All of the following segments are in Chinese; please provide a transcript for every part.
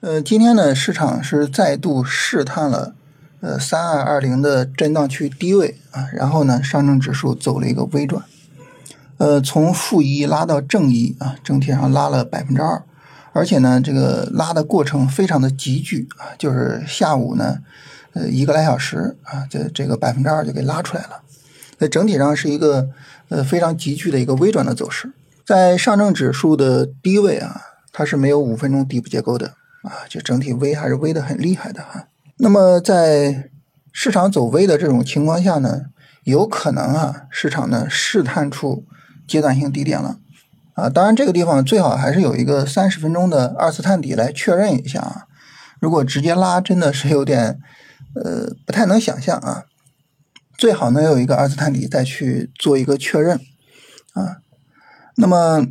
呃，今天呢，市场是再度试探了呃三二二零的震荡区低位啊，然后呢，上证指数走了一个微转，呃，从负一拉到正一啊，整体上拉了百分之二，而且呢，这个拉的过程非常的急剧啊，就是下午呢，呃，一个来小时啊，这这个百分之二就给拉出来了，那整体上是一个呃非常急剧的一个微转的走势，在上证指数的低位啊，它是没有五分钟底部结构的。啊，就整体微还是微的很厉害的哈。那么在市场走微的这种情况下呢，有可能啊，市场呢试探出阶段性低点了啊。当然这个地方最好还是有一个三十分钟的二次探底来确认一下啊。如果直接拉，真的是有点呃不太能想象啊。最好呢有一个二次探底再去做一个确认啊。那么。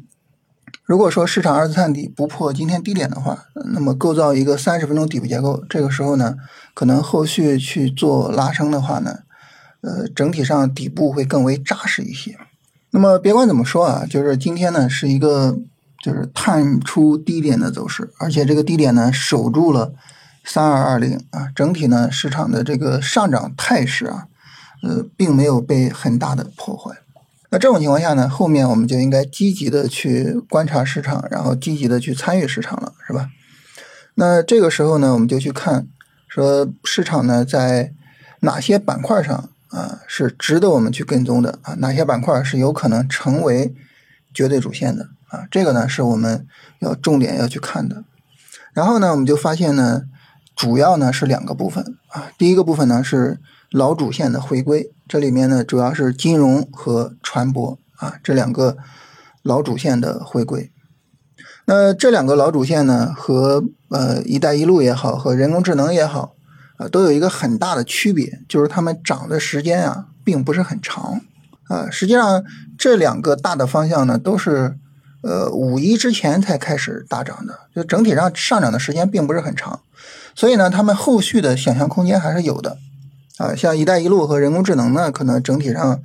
如果说市场二次探底不破今天低点的话，那么构造一个三十分钟底部结构，这个时候呢，可能后续去做拉升的话呢，呃，整体上底部会更为扎实一些。那么别管怎么说啊，就是今天呢是一个就是探出低点的走势，而且这个低点呢守住了三二二零啊，整体呢市场的这个上涨态势啊，呃，并没有被很大的破坏。那这种情况下呢，后面我们就应该积极的去观察市场，然后积极的去参与市场了，是吧？那这个时候呢，我们就去看说市场呢在哪些板块上啊是值得我们去跟踪的啊，哪些板块是有可能成为绝对主线的啊？这个呢是我们要重点要去看的。然后呢，我们就发现呢，主要呢是两个部分啊，第一个部分呢是老主线的回归。这里面呢，主要是金融和船舶啊这两个老主线的回归。那这两个老主线呢，和呃“一带一路”也好，和人工智能也好，啊，都有一个很大的区别，就是它们涨的时间啊，并不是很长啊。实际上，这两个大的方向呢，都是呃五一之前才开始大涨的，就整体上上涨的时间并不是很长，所以呢，他们后续的想象空间还是有的。啊，像“一带一路”和人工智能呢，可能整体上，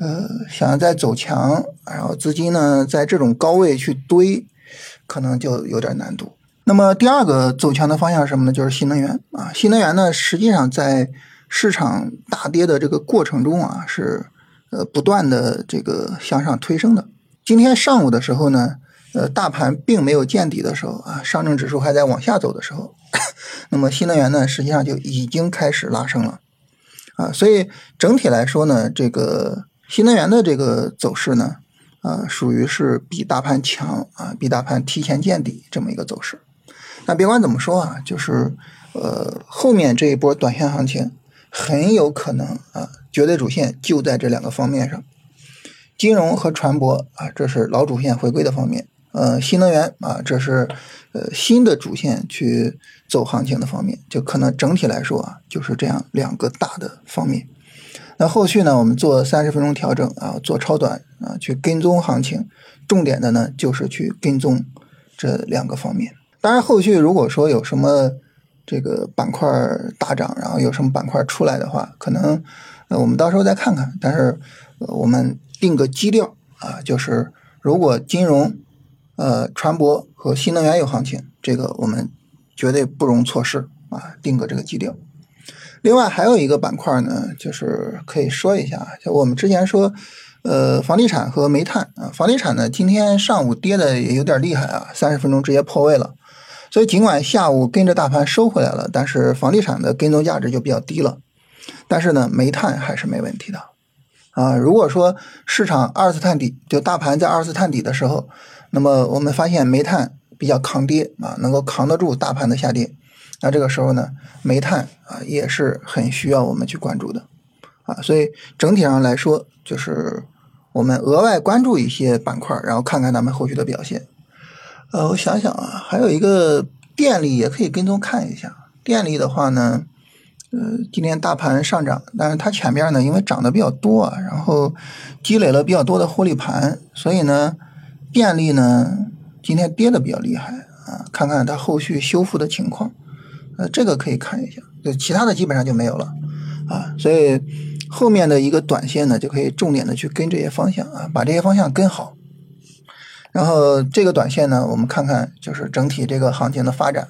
呃，想要再走强，然后资金呢在这种高位去堆，可能就有点难度。那么第二个走强的方向是什么呢？就是新能源啊，新能源呢，实际上在市场大跌的这个过程中啊，是呃不断的这个向上推升的。今天上午的时候呢，呃，大盘并没有见底的时候啊，上证指数还在往下走的时候，那么新能源呢，实际上就已经开始拉升了。啊，所以整体来说呢，这个新能源的这个走势呢，啊，属于是比大盘强啊，比大盘提前见底这么一个走势。那别管怎么说啊，就是呃，后面这一波短线行情很有可能啊，绝对主线就在这两个方面上，金融和船舶啊，这是老主线回归的方面。呃，新能源啊，这是呃新的主线去走行情的方面，就可能整体来说啊，就是这样两个大的方面。那后续呢，我们做三十分钟调整啊，做超短啊，去跟踪行情，重点的呢就是去跟踪这两个方面。当然，后续如果说有什么这个板块大涨，然后有什么板块出来的话，可能呃我们到时候再看看。但是呃我们定个基调啊，就是如果金融。呃，船舶和新能源有行情，这个我们绝对不容错失啊！定个这个基调。另外还有一个板块呢，就是可以说一下，就我们之前说，呃，房地产和煤炭啊，房地产呢今天上午跌的也有点厉害啊，三十分钟直接破位了。所以尽管下午跟着大盘收回来了，但是房地产的跟踪价值就比较低了。但是呢，煤炭还是没问题的啊。如果说市场二次探底，就大盘在二次探底的时候。那么我们发现煤炭比较抗跌啊，能够扛得住大盘的下跌。那这个时候呢，煤炭啊也是很需要我们去关注的啊。所以整体上来说，就是我们额外关注一些板块，然后看看他们后续的表现。呃，我想想啊，还有一个电力也可以跟踪看一下。电力的话呢，呃，今天大盘上涨，但是它前面呢因为涨得比较多，然后积累了比较多的获利盘，所以呢。电力呢，今天跌的比较厉害啊，看看它后续修复的情况，呃，这个可以看一下，就其他的基本上就没有了啊，所以后面的一个短线呢，就可以重点的去跟这些方向啊，把这些方向跟好，然后这个短线呢，我们看看就是整体这个行情的发展。